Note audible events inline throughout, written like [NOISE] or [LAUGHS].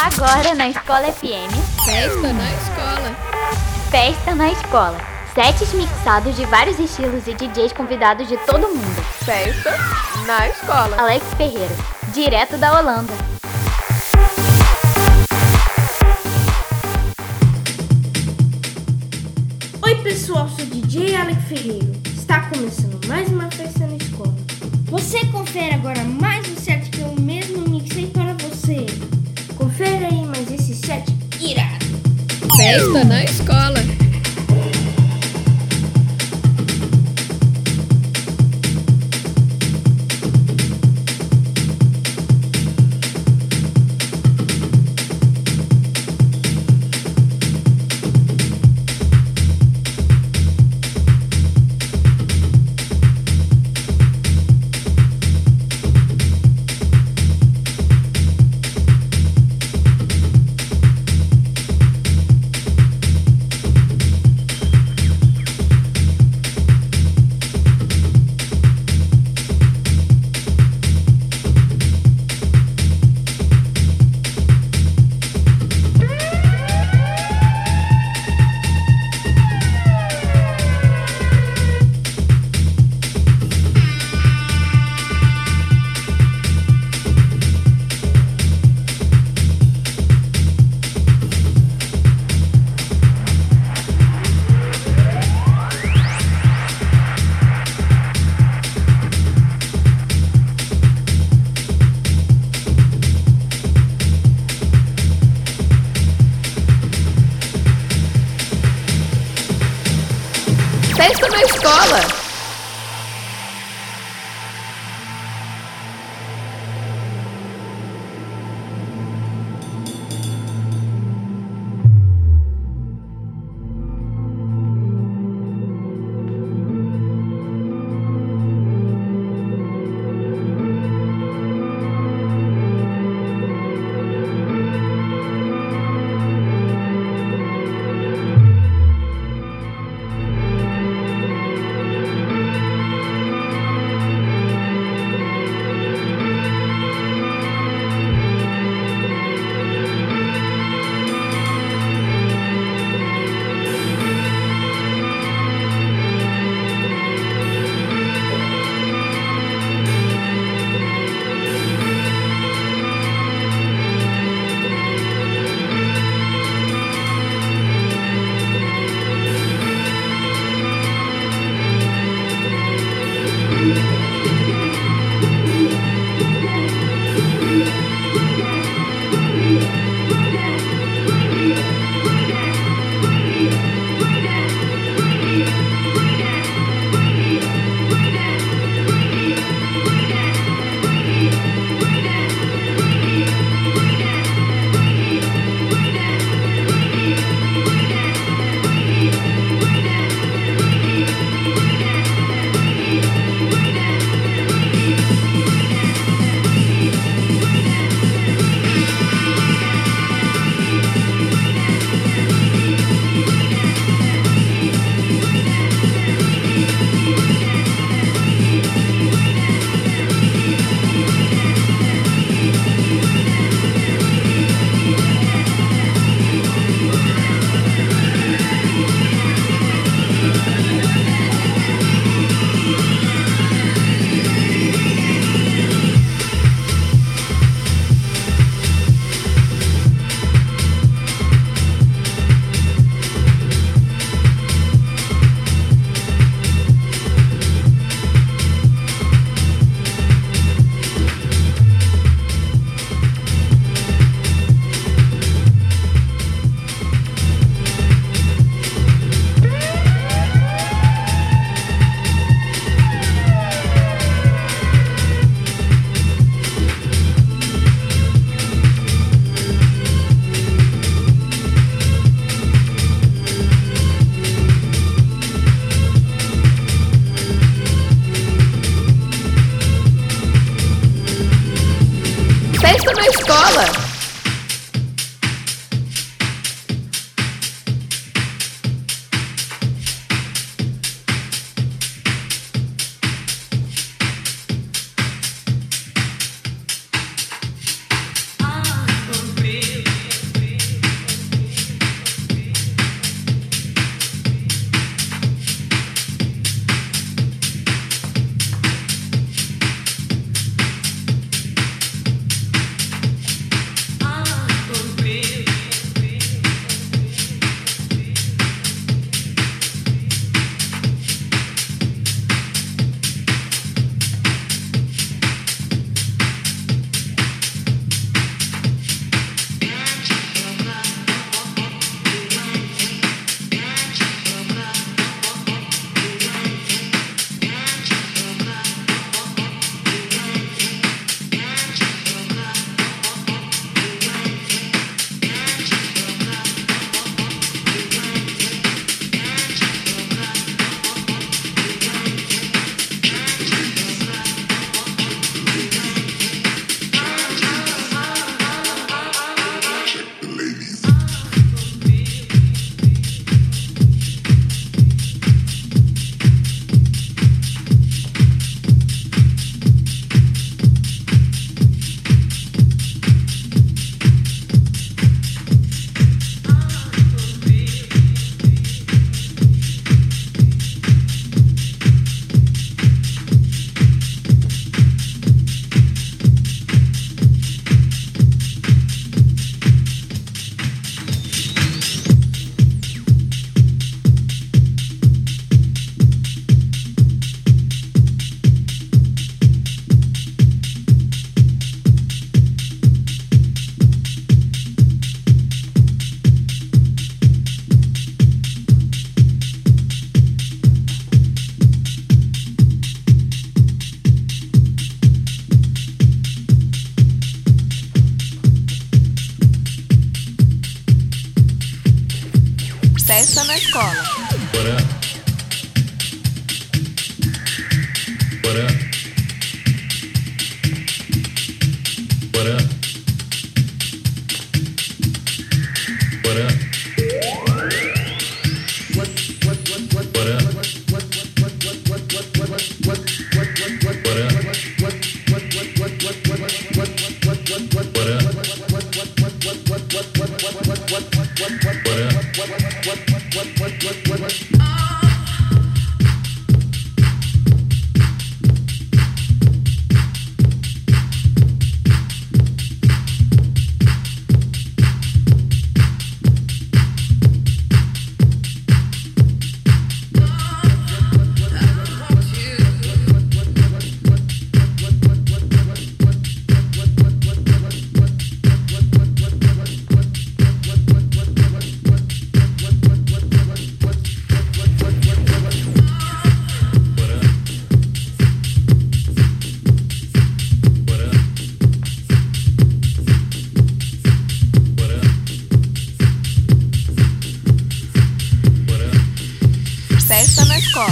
Agora na Escola FM. Festa na escola. Festa na Escola. Sets mixados de vários estilos e DJs convidados de todo mundo. Festa na escola. Alex Ferreira, direto da Holanda. Oi pessoal, sou DJ Alex Ferreiro. Está começando mais uma festa na escola. Você confere agora mais um set Festa na escola. Festa na escola. What up? You.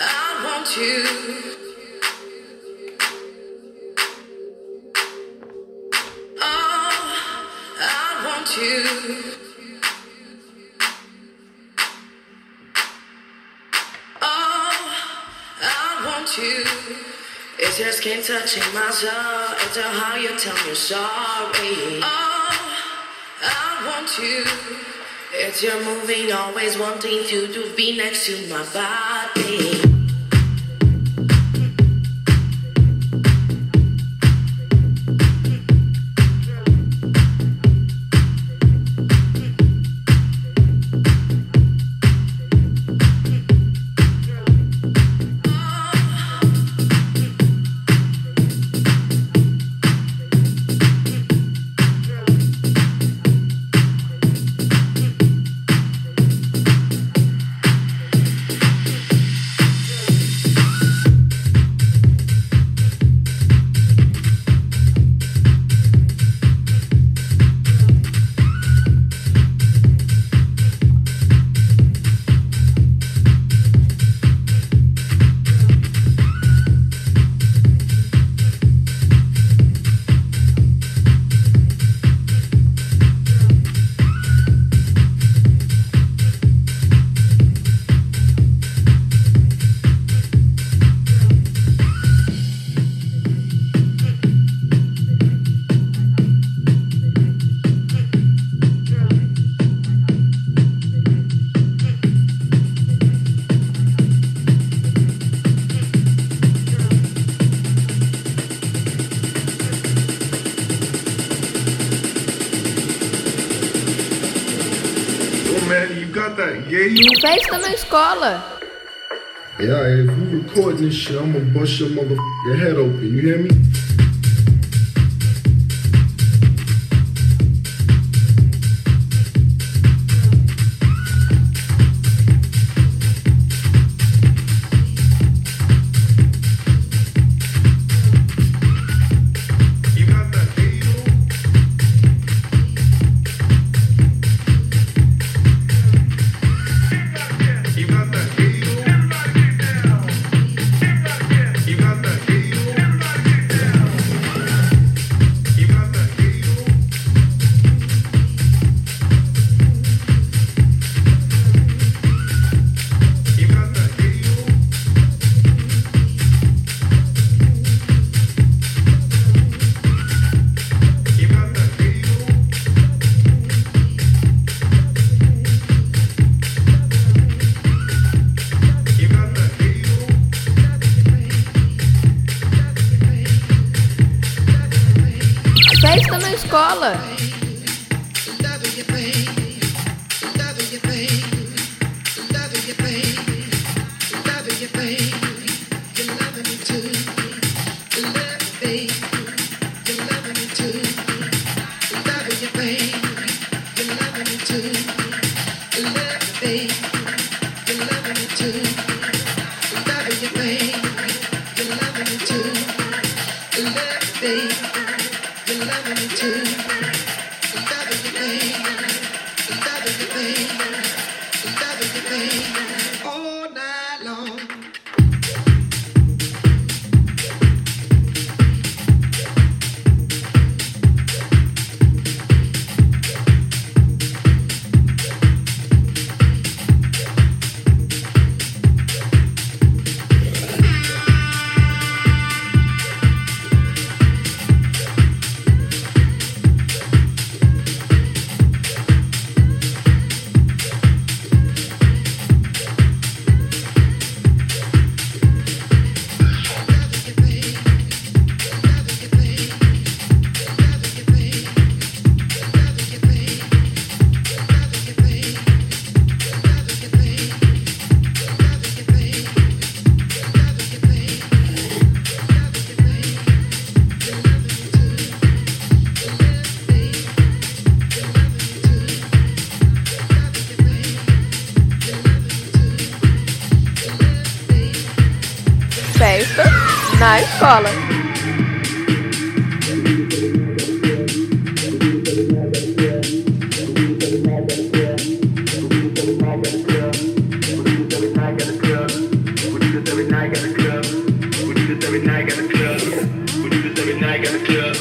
I want you. Oh, I want you. Oh, it's your skin touching my soul. It's how you tell me sorry. Oh, I want you. It's your moving, always wanting to, to be next to my body. Man, you got that? Yeah, you. Festa na escola. Yeah, if you recording this shit, I'm gonna bust your motherfucking head open. You hear me? Escola. Escola. Festa na escola. Festa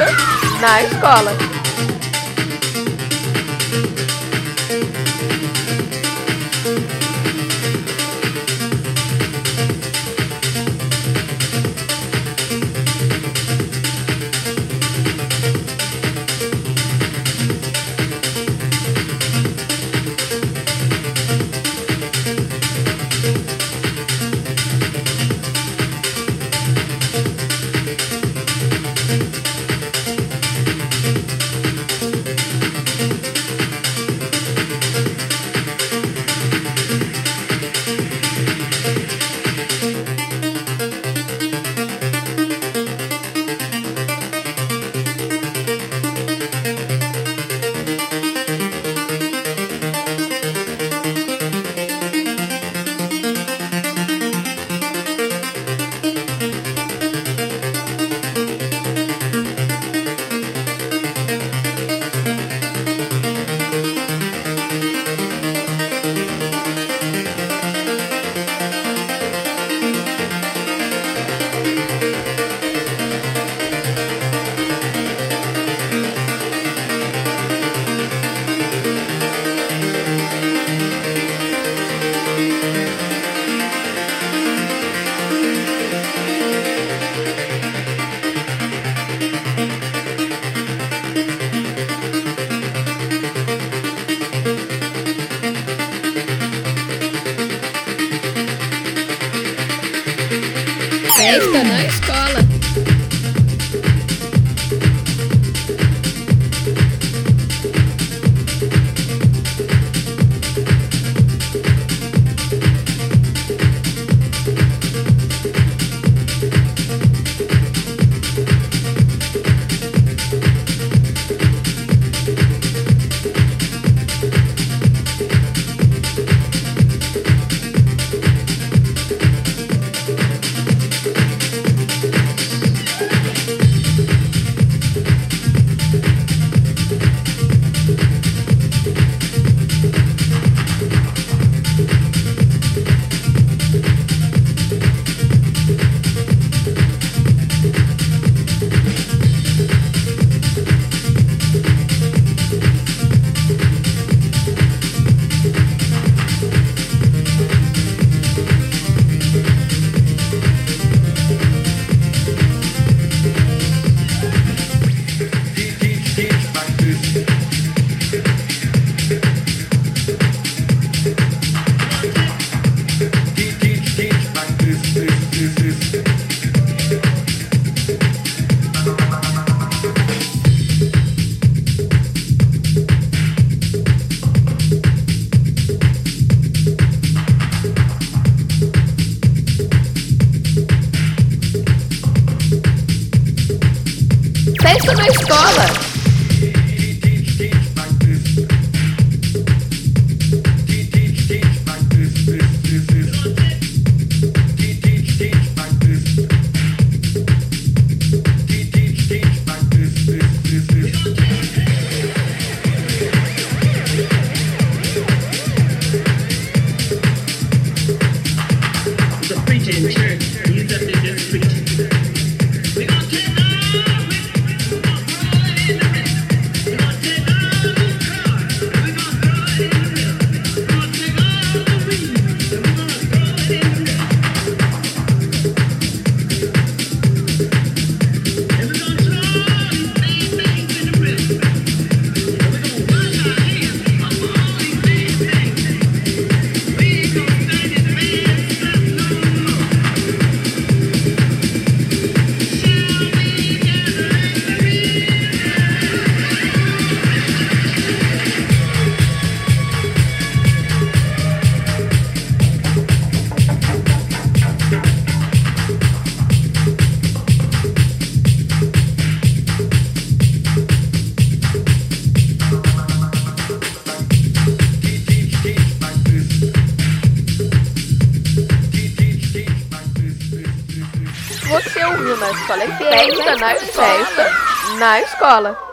[LAUGHS] na escola. Festa Na escola.